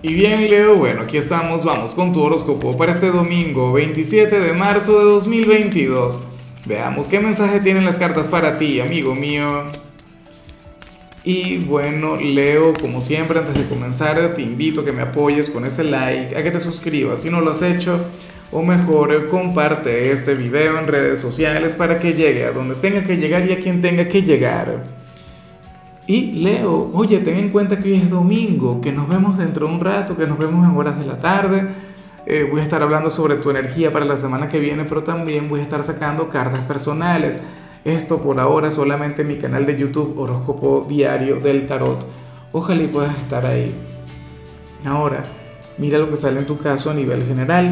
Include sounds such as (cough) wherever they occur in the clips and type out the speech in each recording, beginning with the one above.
Y bien Leo, bueno, aquí estamos, vamos con tu horóscopo para este domingo 27 de marzo de 2022. Veamos qué mensaje tienen las cartas para ti, amigo mío. Y bueno, Leo, como siempre, antes de comenzar, te invito a que me apoyes con ese like, a que te suscribas si no lo has hecho, o mejor, comparte este video en redes sociales para que llegue a donde tenga que llegar y a quien tenga que llegar. Y Leo, oye, ten en cuenta que hoy es domingo, que nos vemos dentro de un rato, que nos vemos en horas de la tarde. Eh, voy a estar hablando sobre tu energía para la semana que viene, pero también voy a estar sacando cartas personales. Esto por ahora solamente en mi canal de YouTube Horóscopo Diario del Tarot. Ojalá y puedas estar ahí. Ahora, mira lo que sale en tu caso a nivel general.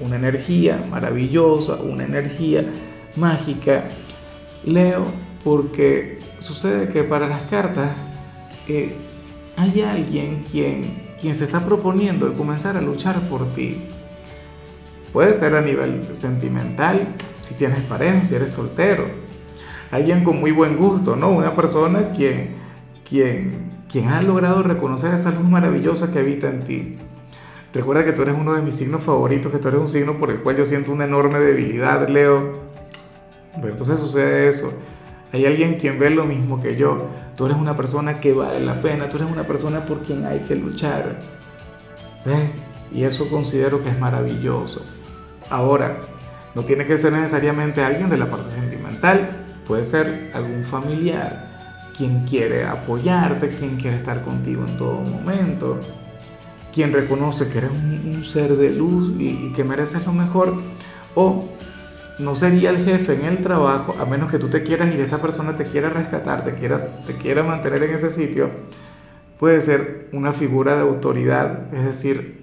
Una energía maravillosa, una energía mágica. Leo, porque sucede que para las cartas eh, hay alguien quien, quien se está proponiendo el comenzar a luchar por ti. Puede ser a nivel sentimental, si tienes pareja, si eres soltero. Alguien con muy buen gusto, ¿no? Una persona quien, quien, quien ha logrado reconocer esa luz maravillosa que habita en ti. Recuerda que tú eres uno de mis signos favoritos, que tú eres un signo por el cual yo siento una enorme debilidad, Leo. Entonces sucede eso hay alguien quien ve lo mismo que yo. Tú eres una persona que vale la pena, tú eres una persona por quien hay que luchar. ¿Ves? Y eso considero que es maravilloso. Ahora, no tiene que ser necesariamente alguien de la parte sentimental, puede ser algún familiar, quien quiere apoyarte, quien quiere estar contigo en todo momento, quien reconoce que eres un, ser de luz y, y que mereces lo mejor, o no sería el jefe en el trabajo, a menos que tú te quieras ir, esta persona te quiera rescatar, te quiera, te quiera mantener en ese sitio, puede ser una figura de autoridad, es decir,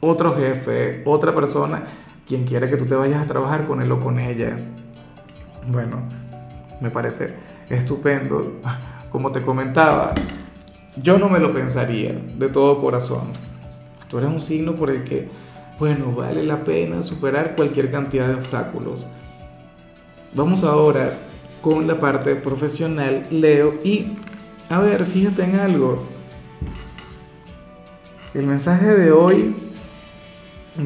otro jefe, otra persona, quien quiera que tú te vayas a trabajar con él o con ella. Bueno, me parece estupendo. (laughs) Como te comentaba, yo no me lo pensaría de todo corazón. Tú eres un signo por el que bueno, vale la pena superar cualquier cantidad de obstáculos. Vamos ahora con la parte profesional, Leo, y a ver, fíjate en algo. El mensaje de hoy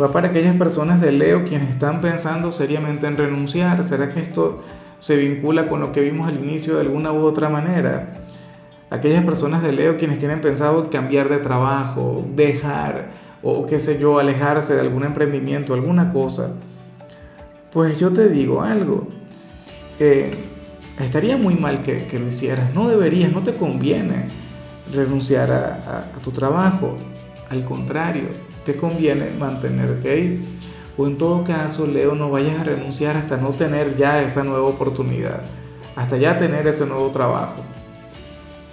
va para aquellas personas de Leo quienes están pensando seriamente en renunciar. ¿Será que esto se vincula con lo que vimos al inicio de alguna u otra manera? Aquellas personas de Leo quienes tienen pensado cambiar de trabajo, dejar o qué sé yo, alejarse de algún emprendimiento, alguna cosa, pues yo te digo algo, estaría muy mal que, lo hicieras, no deberías, no te conviene renunciar a, tu trabajo, al contrario, te conviene mantenerte ahí. O en todo caso, Leo, no vayas a renunciar hasta no tener ya esa nueva oportunidad, hasta ya tener ese nuevo trabajo.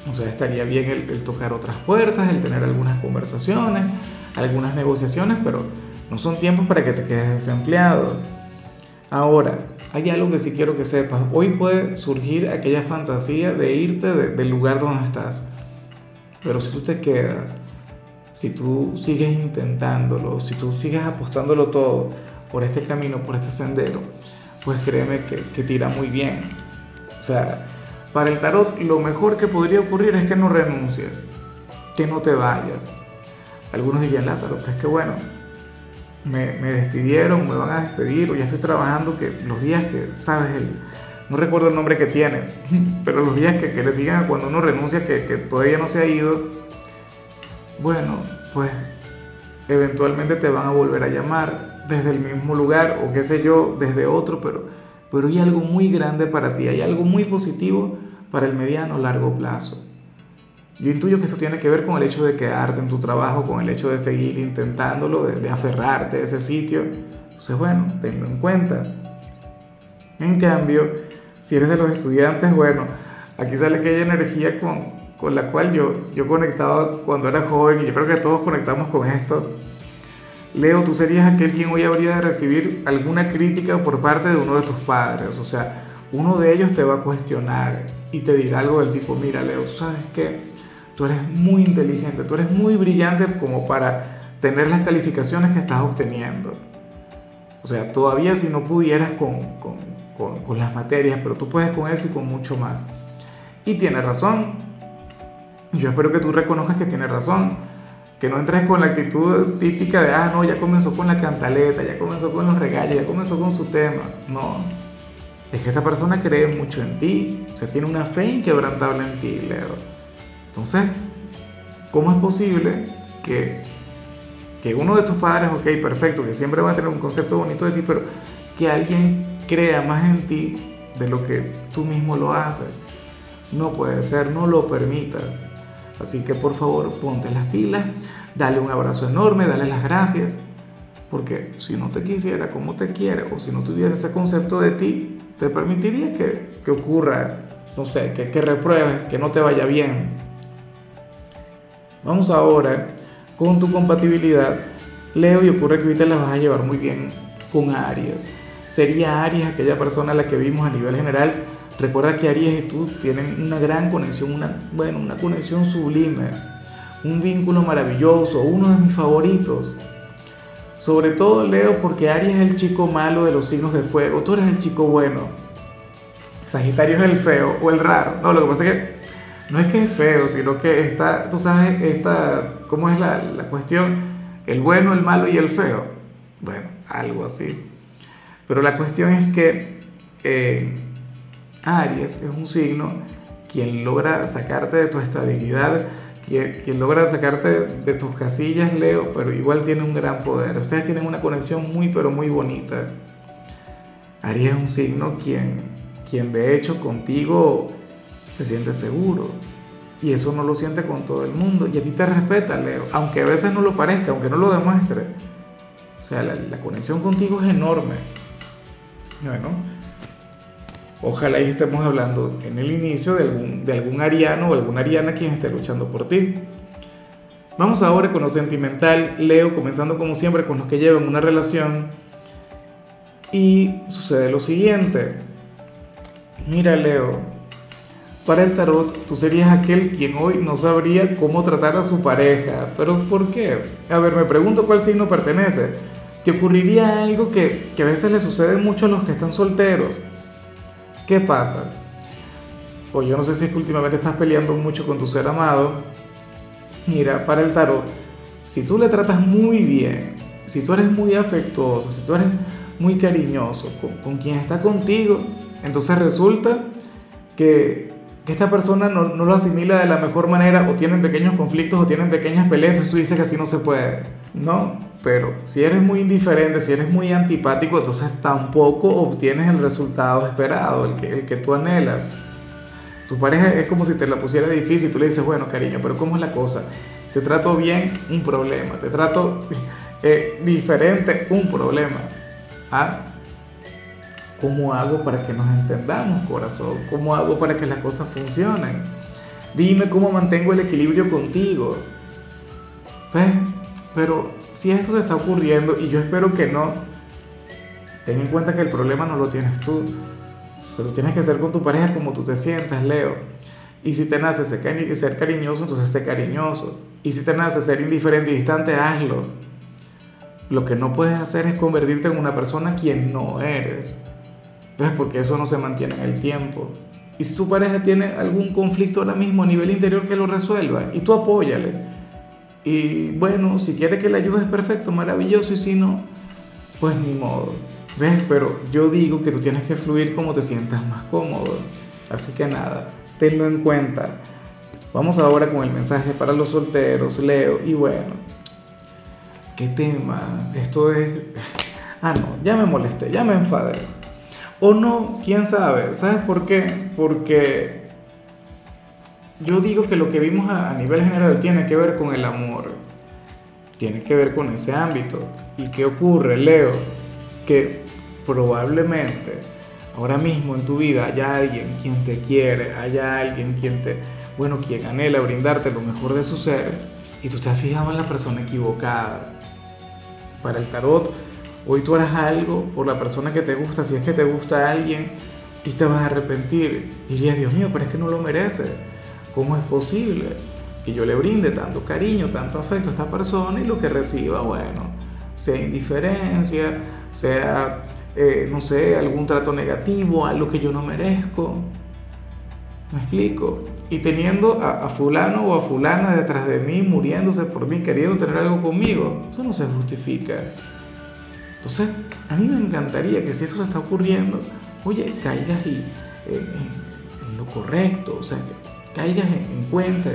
O sea, estaría bien el, tocar otras puertas, el tener algunas conversaciones, algunas negociaciones, pero no son tiempos para que te quedes desempleado. Ahora, hay algo que sí quiero que sepas. Hoy puede surgir aquella fantasía de irte del lugar donde estás. Pero si tú te quedas, si tú sigues intentándolo, si tú sigues apostándolo todo por este camino, por este sendero, pues créeme que, que tira muy bien. O sea, para el tarot lo mejor que podría ocurrir es que no renuncies, que no te vayas. Algunos dirían, Lázaro, pero es que bueno, me, despidieron, me van a despedir, o ya estoy trabajando, que los días que, sabes, no recuerdo el nombre que tiene, (laughs) pero los días que, que le sigan cuando uno renuncia, que, que todavía no se ha ido, bueno, pues eventualmente te van a volver a llamar desde el mismo lugar, o qué sé yo, desde otro, pero pero hay algo muy grande para ti, hay algo muy positivo para el mediano largo plazo. Yo intuyo que esto tiene que ver con el hecho de quedarte en tu trabajo, con el hecho de seguir intentándolo, de, aferrarte a ese sitio. Entonces, bueno, tenlo en cuenta. En cambio, si eres de los estudiantes, bueno, aquí sale aquella energía con, con la cual yo, yo conectaba cuando era joven y yo creo que todos conectamos con esto Leo, tú serías aquel quien hoy habría de recibir alguna crítica por parte de uno de tus padres. O sea, uno de ellos te va a cuestionar y te dirá algo del tipo, mira Leo, tú sabes que tú eres muy inteligente, tú eres muy brillante como para tener las calificaciones que estás obteniendo. O sea, todavía si no pudieras con, con, con, con las materias, pero tú puedes con eso y con mucho más. Y tiene razón. Yo espero que tú reconozcas que tiene razón que no entres con la actitud típica de, ah, no, ya comenzó con la cantaleta, ya comenzó con los regalos, ya comenzó con su tema. No, es que esta persona cree mucho en ti, o sea, tiene una fe inquebrantable en ti, Leo. Entonces, ¿cómo es posible que, que uno de tus padres, ok, perfecto, que siempre va a tener un concepto bonito de ti, pero que alguien crea más en ti de lo que tú mismo lo haces? No puede ser, no lo permitas. Así que por favor, ponte las pilas, dale un abrazo enorme, dale las gracias, porque si no te quisiera como te quiere, o si no tuviese ese concepto de ti, te permitiría que, que ocurra, no sé, que, que repruebes, que no te vaya bien. Vamos ahora con tu compatibilidad. Leo y ocurre que ahorita la vas a llevar muy bien con Aries. Sería Aries aquella persona a la que vimos a nivel general. Recuerda que Aries y tú tienen una gran conexión, una, bueno, una conexión sublime, un vínculo maravilloso, uno de mis favoritos. Sobre todo Leo porque Aries es el chico malo de los signos de fuego, tú eres el chico bueno. Sagitario es el feo o el raro. No, lo que pasa es que no es que es feo, sino que está, tú sabes, esta, ¿cómo es la, la cuestión? El bueno, el malo y el feo. Bueno, algo así. Pero la cuestión es que eh, Aries es un signo quien logra sacarte de tu estabilidad quien, logra sacarte de tus casillas, Leo, pero igual tiene un gran poder. Ustedes tienen una conexión muy, pero muy bonita. Aries es un signo quien, quien de hecho contigo se siente seguro. Y eso no lo siente con todo el mundo. Y a ti te respeta, Leo, aunque a veces no lo parezca, aunque no lo demuestre. O sea, la, la conexión contigo es enorme. Bueno, Ojalá estemos hablando en el inicio de algún, de algún ariano o alguna ariana quien esté luchando por ti. Vamos ahora con lo sentimental, Leo, comenzando como siempre con los que llevan una relación. Y sucede lo siguiente. Mira, Leo, para el tarot tú serías aquel quien hoy no sabría cómo tratar a su pareja. ¿Pero por qué? A ver, me pregunto cuál signo pertenece. ¿Te ocurriría algo que, que a veces le sucede mucho a los que están solteros? ¿Qué pasa? O yo no sé si es que últimamente estás peleando mucho con tu ser amado. Mira, para el tarot, si tú le tratas muy bien, si tú eres muy afectuoso, si tú eres muy cariñoso con, quien está contigo, entonces resulta que, que esta persona no, no, lo asimila de la mejor manera o tienen pequeños conflictos o tienen pequeñas peleas, entonces tú dices que así no se puede. No, pero si eres muy indiferente, si eres muy antipático, entonces tampoco obtienes el resultado esperado, el que, el que tú anhelas. Tu pareja es como si te la pusiera difícil, tú le dices, bueno, cariño, pero ¿cómo es la cosa? Te trato bien, un problema. Te trato (laughs) eh, diferente, un problema. ¿Ah? ¿Cómo hago para que nos entendamos, corazón? ¿Cómo hago para que las cosas funcionen? Dime cómo mantengo el equilibrio contigo. ¿Ves? Pero si esto te está ocurriendo, y yo espero que no, ten en cuenta que el problema no lo tienes tú. O sea, tú tienes que ser con tu pareja como tú te sientas, Leo. Y si te nace ser cariñoso, entonces sé cariñoso. Y si te nace ser indiferente y distante, hazlo. Lo que no puedes hacer es convertirte en una persona quien no eres. ¿Ves? Porque eso no se mantiene en el tiempo. Y si tu pareja tiene algún conflicto ahora mismo a nivel interior, que lo resuelva. Y tú apóyale y bueno, si quiere que le ayudes, perfecto, maravilloso. Y si no, pues ni modo. ¿Ves? Pero yo digo que tú tienes que fluir como te sientas más cómodo. Así que nada, tenlo en cuenta. Vamos ahora con el mensaje para los solteros, Leo. Y bueno, ¿qué tema? Esto es... Ah, no, ya me molesté, ya me enfadé. O no, quién sabe. ¿Sabes por qué? Porque yo digo que lo que vimos a, nivel general tiene que ver con el amor, tiene que ver con ese ámbito. ¿Y qué ocurre, Leo? Que probablemente ahora mismo en tu vida haya alguien quien te quiere, haya alguien quien te, bueno, quien anhela brindarte lo mejor de su ser y tú te has fijado en la persona equivocada. Para el tarot, hoy tú harás algo por la persona que te gusta, si es que te gusta alguien, y te vas a arrepentir. Y dirías, Dios mío, pero es que no lo merece ¿Cómo es posible que yo le brinde tanto cariño, tanto afecto a esta persona y lo que reciba, bueno, sea indiferencia, sea, eh, no sé, algún trato negativo, algo que yo no merezco? ¿Me explico? Y teniendo a, a, fulano o a fulana detrás de mí, muriéndose por mí, queriendo tener algo conmigo, eso no se justifica. Entonces, a mí me encantaría que si eso está ocurriendo, oye, caigas y, eh, en, lo correcto, o sea, caigas en, en cuenta,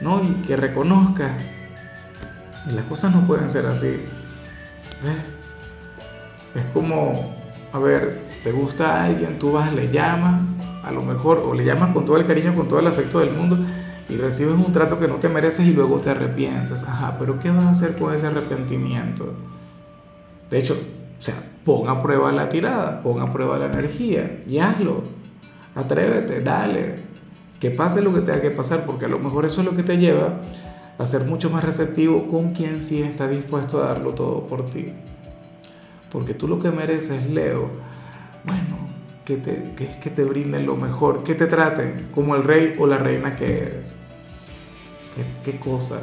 ¿no? Y que reconozcas que las cosas no pueden ser así. ¿Ves? Es como, a ver, te gusta a alguien, tú vas, le llamas, a lo mejor, o le llamas con todo el cariño, con todo el afecto del mundo, y recibes un trato que no te mereces y luego te arrepientes. Ajá, pero ¿qué vas a hacer con ese arrepentimiento? De hecho, o sea, pon a prueba la tirada, pon a prueba la energía y hazlo. Atrévete, dale. Que pase lo que tenga que pasar, porque a lo mejor eso es lo que te lleva a ser mucho más receptivo con quien sí está dispuesto a darlo todo por ti. Porque tú lo que mereces, Leo, bueno, que te, que, que te brinden lo mejor, que te traten como el rey o la reina que eres. Qué, qué cosas,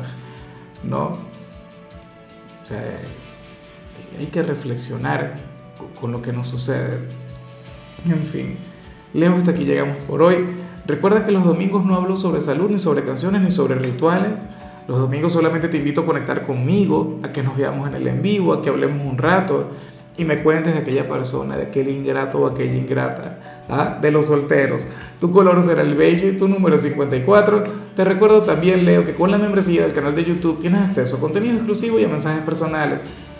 ¿no? O sea, hay que reflexionar con lo que nos sucede. En fin, Leo, hasta aquí llegamos por hoy. Recuerda que los domingos no hablo sobre salud, ni sobre canciones, ni sobre rituales. Los domingos solamente te invito a conectar conmigo, a que nos veamos en el en vivo, a que hablemos un rato y me cuentes de aquella persona, de aquel ingrato o aquella ingrata, ¿ah? de los solteros. Tu color será el beige, tu número es 54. Te recuerdo también, Leo, que con la membresía del canal de YouTube tienes acceso a contenido exclusivo y a mensajes personales